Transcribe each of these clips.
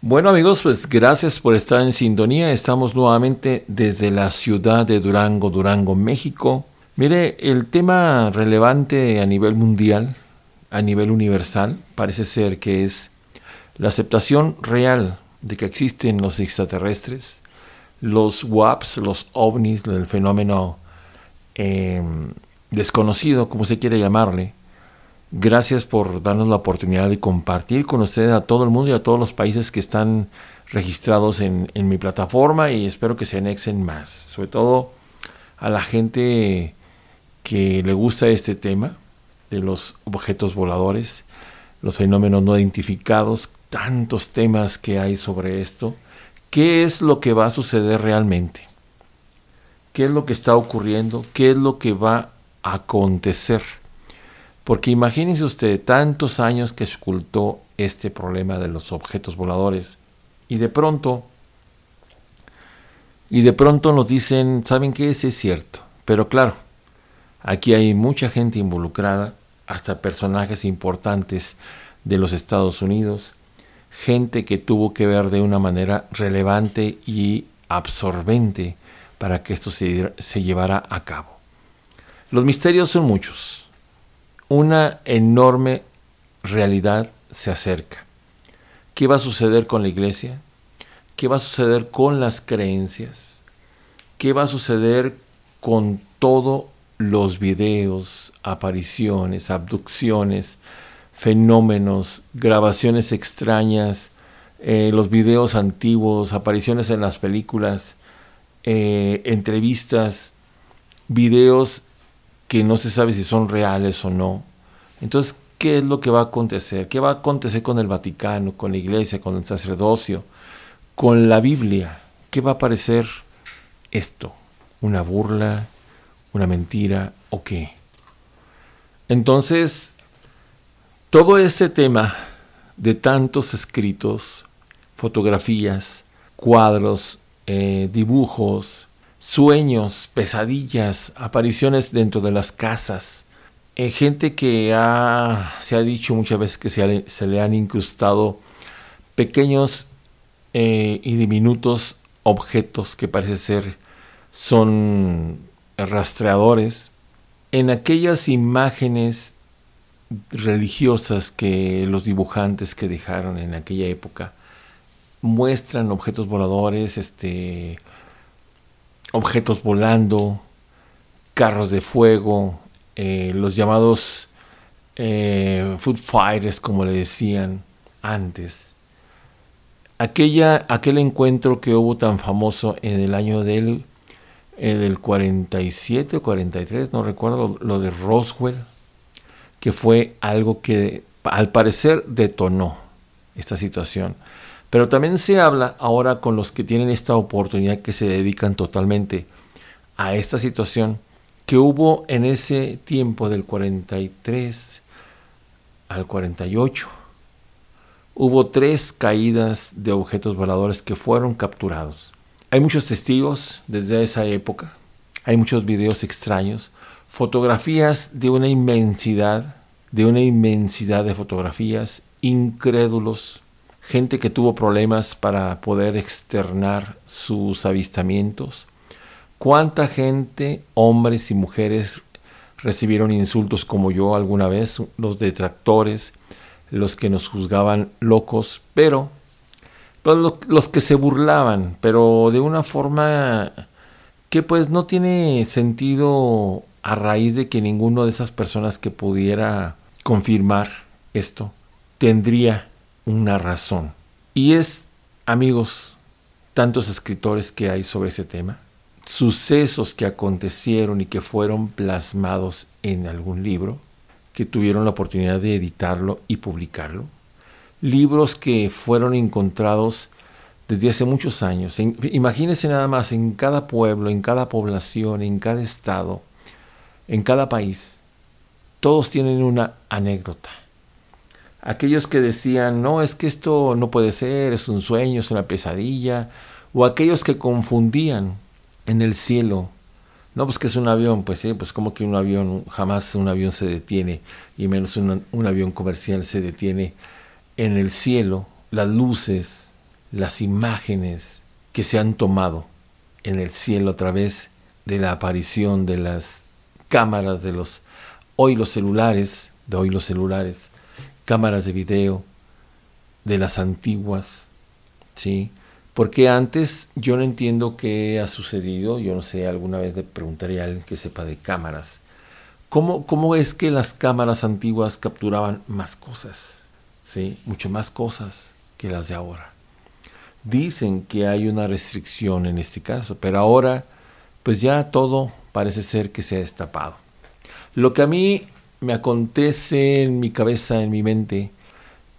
Bueno amigos, pues gracias por estar en sintonía. Estamos nuevamente desde la ciudad de Durango, Durango, México. Mire, el tema relevante a nivel mundial, a nivel universal, parece ser que es la aceptación real de que existen los extraterrestres, los WAPs, los ovnis, el fenómeno em, desconocido, como se quiere llamarle, Gracias por darnos la oportunidad de compartir con ustedes a todo el mundo y a todos los países que están registrados en, mi plataforma y espero que se anexen más. Sobre todo a la gente que le gusta este tema de los objetos voladores, los fenómenos no identificados, tantos temas que hay sobre esto. ¿Qué es lo que va a suceder realmente? ¿Qué es lo que está ocurriendo? ¿Qué es lo que va a acontecer? Porque imagínense usted tantos años que ocultó este problema de los objetos voladores y de pronto, y de pronto nos dicen, ¿saben qué? Sí es cierto. Pero claro, aquí hay mucha gente involucrada, hasta personajes importantes de los Estados Unidos, gente que tuvo que ver de una manera relevante y absorbente para que esto se, se llevara a cabo. Los misterios son muchos una enorme realidad se acerca. ¿Qué va a suceder con la iglesia? ¿Qué va a suceder con las creencias? ¿Qué va a suceder con todos los videos, apariciones, abducciones, fenómenos, grabaciones extrañas, eh, los videos antiguos, apariciones en las películas, eh, entrevistas, videos que no se sabe si son reales o no. Entonces, ¿qué es lo que va a acontecer? ¿Qué va a acontecer con el Vaticano, con la iglesia, con el sacerdocio, con la Biblia? ¿Qué va a parecer esto? ¿Una burla? ¿Una mentira? ¿O qué? Entonces, todo ese tema de tantos escritos, fotografías, cuadros, eh, dibujos, sueños, pesadillas, apariciones dentro de las casas. Eh, gente que se ha dicho muchas veces que se, le han incrustado pequeños eh, y diminutos objetos que parece ser son rastreadores en aquellas imágenes religiosas que los dibujantes que dejaron en aquella época muestran objetos voladores, este, objetos volando, carros de fuego, eh, los llamados eh, food fighters, como le decían antes. Aquella, aquel encuentro que hubo tan famoso en el año del, eh, del 47 o 43, no recuerdo, lo de Roswell, que fue algo que al parecer detonó esta situación. Pero también se habla ahora con los que tienen esta oportunidad que se dedican totalmente a esta situación que hubo en ese tiempo del 43 al 48. Hubo tres caídas de objetos voladores que fueron capturados. Hay muchos testigos desde esa época, hay muchos videos extraños, fotografías de una inmensidad, de una inmensidad de fotografías, incrédulos, gente que tuvo problemas para poder externar sus avistamientos. ¿Cuánta gente, hombres y mujeres, recibieron insultos como yo alguna vez? Los detractores, los que nos juzgaban locos, pero los, los que se burlaban, pero de una forma que pues no tiene sentido a raíz de que ninguno de esas personas que pudiera confirmar esto tendría una razón. Y es, amigos, tantos escritores que hay sobre ese tema, sucesos que acontecieron y que fueron plasmados en algún libro, que tuvieron la oportunidad de editarlo y publicarlo, libros que fueron encontrados desde hace muchos años. Imagínense nada más en cada pueblo, en cada población, en cada estado, en cada país, todos tienen una anécdota aquellos que decían, no, es que esto no puede ser, es un sueño, es una pesadilla, o aquellos que confundían en el cielo, no, pues que es un avión, pues sí, pues como que un avión, jamás un avión se detiene, y menos un, avión comercial se detiene en el cielo, las luces, las imágenes que se han tomado en el cielo a través de la aparición de las cámaras de los hoy los celulares, de hoy los celulares, cámaras de video de las antiguas, ¿sí? Porque antes yo no entiendo qué ha sucedido, yo no sé, alguna vez le preguntaría a alguien que sepa de cámaras. ¿Cómo, ¿Cómo es que las cámaras antiguas capturaban más cosas? ¿Sí? Mucho más cosas que las de ahora. Dicen que hay una restricción en este caso, pero ahora pues ya todo parece ser que se ha destapado. Lo que a mí me acontece en mi cabeza, en mi mente,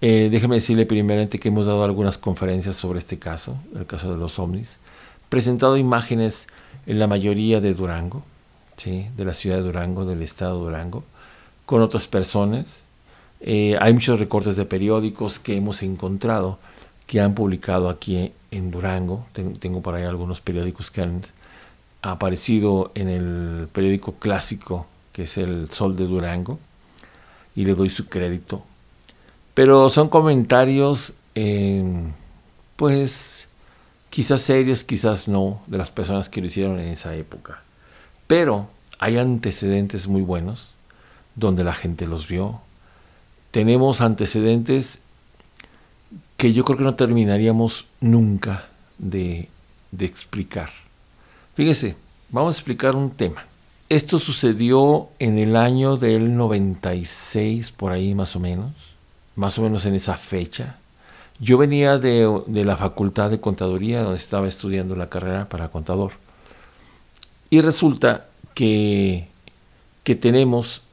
eh, déjeme decirle primeramente que hemos dado algunas conferencias sobre este caso, el caso de los ovnis, presentado imágenes en la mayoría de Durango, ¿sí? de la ciudad de Durango, del estado de Durango, con otras personas. Eh, hay muchos recortes de periódicos que hemos encontrado que han publicado aquí en Durango. tengo por ahí algunos periódicos que han aparecido en el periódico clásico que es el Sol de Durango y le doy su crédito. Pero son comentarios, pues, quizás serios, quizás no, de las personas que lo hicieron en esa época. Pero hay antecedentes muy buenos donde la gente los vio. Tenemos antecedentes que yo creo que no terminaríamos nunca de, de explicar. Fíjese, vamos a explicar un tema. Esto sucedió en el año del 96, por ahí más o menos, más o menos en esa fecha. Yo venía de, la Facultad de Contaduría, donde estaba estudiando la carrera para contador. Y resulta que, que tenemos,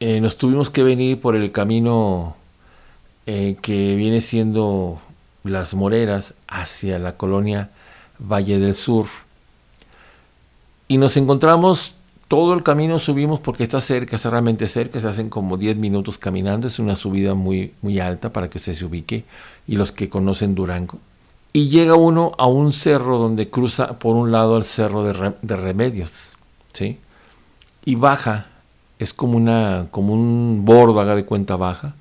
eh, nos tuvimos que venir por el camino eh, que viene siendo Las Moreras hacia la colonia Valle del Sur y nos encontramos todo el camino subimos porque está cerca, está realmente cerca, se hacen como 10 minutos caminando, es una subida muy, muy alta para que usted se ubique y los que conocen Durango. Y llega uno a un cerro donde cruza por un lado el cerro de, Remedios, ¿sí? Y baja, es como, una, como un bordo, haga de cuenta baja,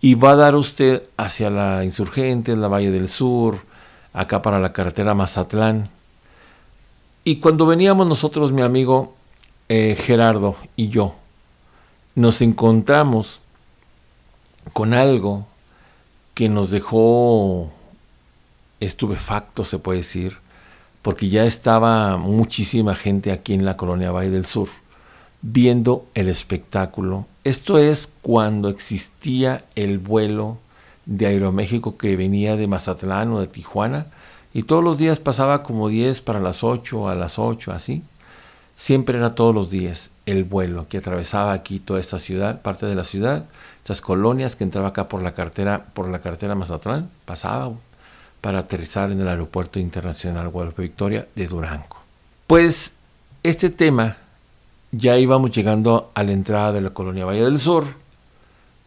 y va a dar usted hacia la Insurgente, la Valle del Sur, acá para la carretera Mazatlán, y cuando veníamos nosotros, mi amigo eh, Gerardo y yo, nos encontramos con algo que nos dejó estupefacto, se puede decir, porque ya estaba muchísima gente aquí en la colonia Valle del Sur viendo el espectáculo. Esto es cuando existía el vuelo de Aeroméxico que venía de Mazatlán o de Tijuana y todos los días pasaba como 10 para las 8, a las 8, así. Siempre era todos los días el vuelo que atravesaba aquí toda esta ciudad, parte de la ciudad, estas colonias que entraba acá por la cartera, por la carretera Mazatlán, pasaba para aterrizar en el aeropuerto internacional Guadalupe Victoria de Durango. Pues este tema ya íbamos llegando a la entrada de la colonia Valle del Sur,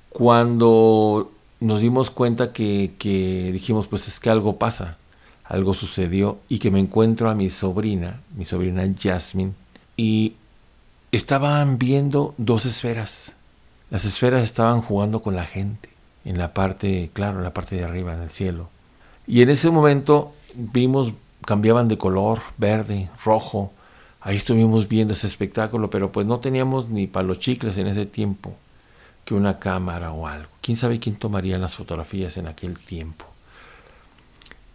cuando nos dimos cuenta que, que dijimos, pues es que algo pasa algo sucedió y que me encuentro a mi sobrina, mi sobrina Jasmine, y estaban viendo dos esferas. Las esferas estaban jugando con la gente, en la parte, claro, en la parte de arriba, en el cielo. Y en ese momento vimos, cambiaban de color, verde, rojo. Ahí estuvimos viendo ese espectáculo, pero pues no teníamos ni para los chicles en ese tiempo que una cámara o algo. ¿Quién sabe quién tomaría las fotografías en aquel tiempo?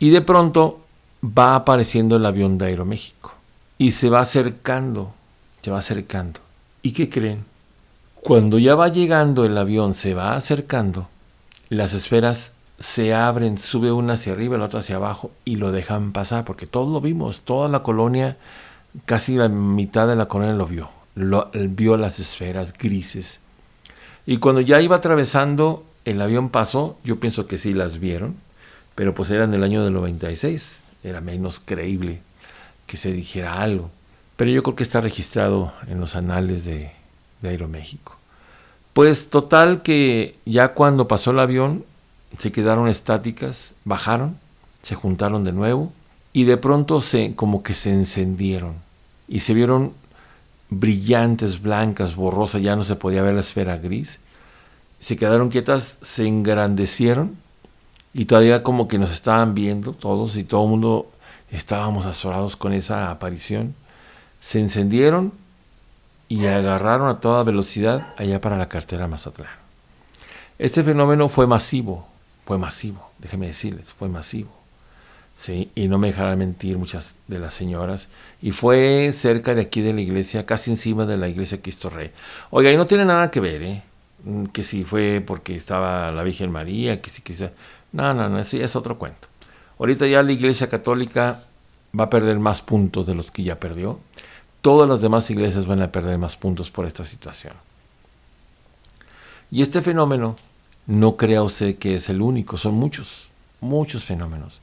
Y de pronto va apareciendo el avión de Aeroméxico y se va acercando, se va acercando. ¿Y qué creen? Cuando ya va llegando el avión, se va acercando, las esferas se abren, sube una hacia arriba, la otra hacia abajo y lo dejan pasar, porque todos lo vimos, toda la colonia, casi la mitad de la colonia lo vio, lo, vio las esferas grises. Y cuando ya iba atravesando, el avión pasó, yo pienso que sí las vieron, pero pues era en el año del 96, era menos creíble que se dijera algo. Pero yo creo que está registrado en los anales de, de Aeroméxico. Pues total que ya cuando pasó el avión se quedaron estáticas, bajaron, se juntaron de nuevo y de pronto se como que se encendieron y se vieron brillantes, blancas, borrosas, ya no se podía ver la esfera gris. Se quedaron quietas, se engrandecieron y todavía como que nos estaban viendo todos y todo el mundo estábamos azorados con esa aparición. Se encendieron y agarraron a toda velocidad allá para la cartera Mazatlán. Este fenómeno fue masivo, fue masivo, déjenme decirles, fue masivo. Sí, y no me dejarán mentir muchas de las señoras. Y fue cerca de aquí de la iglesia, casi encima de la iglesia Cristo Rey. Oiga, y no tiene nada que ver, ¿eh? Mm, que si fue porque estaba la Virgen María, que si quizá. No, no, no, ya es otro cuento. Ahorita ya la iglesia católica va a perder más puntos de los que ya perdió. Todas las demás iglesias van a perder más puntos por esta situación. Y este fenómeno, no crea usted que es el único, son muchos, muchos fenómenos.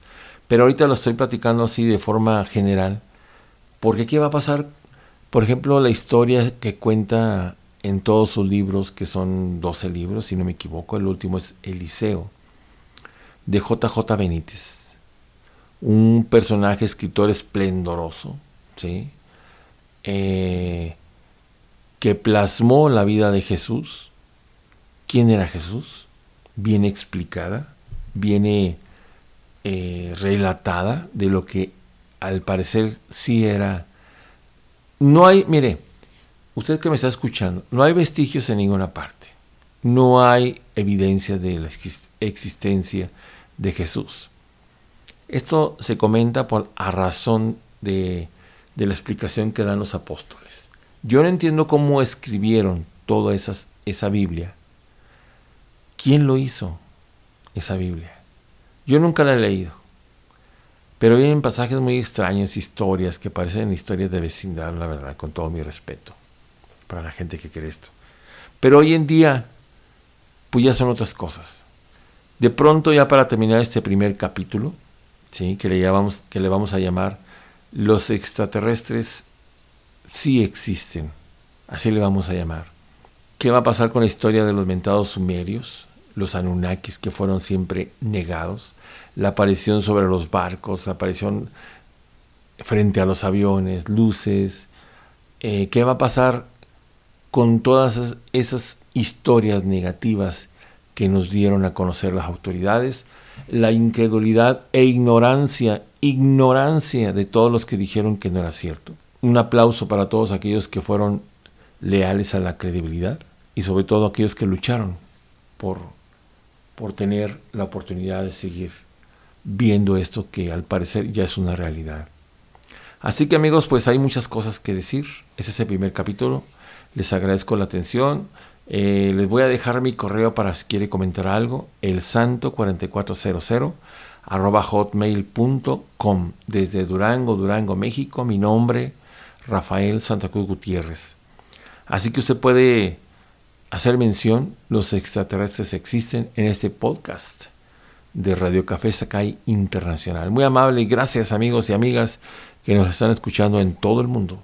Pero ahorita lo estoy platicando así de forma general, porque ¿qué va a pasar? Por ejemplo, la historia que cuenta en todos sus libros, que son 12 libros, si no me equivoco, el último es Eliseo, de JJ Benítez. Un personaje, escritor esplendoroso, ¿sí? Eh, que plasmó la vida de Jesús. ¿Quién era Jesús? Viene explicada, viene eh, relatada de lo que al parecer sí era. No hay, mire, usted que me está escuchando, no hay vestigios en ninguna parte. No hay evidencia de la existencia de Jesús. Esto se comenta por, a razón de, de la explicación que dan los apóstoles. Yo no entiendo cómo escribieron toda esa Biblia. ¿Quién lo hizo, esa Biblia? Yo nunca la he leído, pero vienen pasajes muy extraños, historias que parecen historias de vecindad, la verdad, con todo mi respeto para la gente que cree esto. Pero hoy en día, pues ya son otras cosas. De pronto, ya para terminar este primer capítulo, ¿sí? que, le llamamos, que le vamos a llamar Los extraterrestres sí existen, así le vamos a llamar. ¿Qué va a pasar con la historia de los mentados sumerios? los Anunnakis que fueron siempre negados, la aparición sobre los barcos, la aparición frente a los aviones, luces, eh, ¿qué va a pasar con todas esas historias negativas que nos dieron a conocer las autoridades? La incredulidad e ignorancia, ignorancia de todos los que dijeron que no era cierto. Un aplauso para todos aquellos que fueron leales a la credibilidad y sobre todo aquellos que lucharon por por tener la oportunidad de seguir viendo esto que al parecer ya es una realidad. Así que amigos, pues hay muchas cosas que decir. Ese es el primer capítulo. Les agradezco la atención. Eh, les voy a dejar mi correo para si quiere comentar algo. El santo 4400 arroba hotmail.com desde Durango, Durango, México. Mi nombre, Rafael Santa Cruz Gutiérrez. Así que usted puede hacer mención, los extraterrestres existen en este podcast de Radio Café Sakai Internacional. Muy amable gracias amigos y amigas que nos están escuchando en todo el mundo.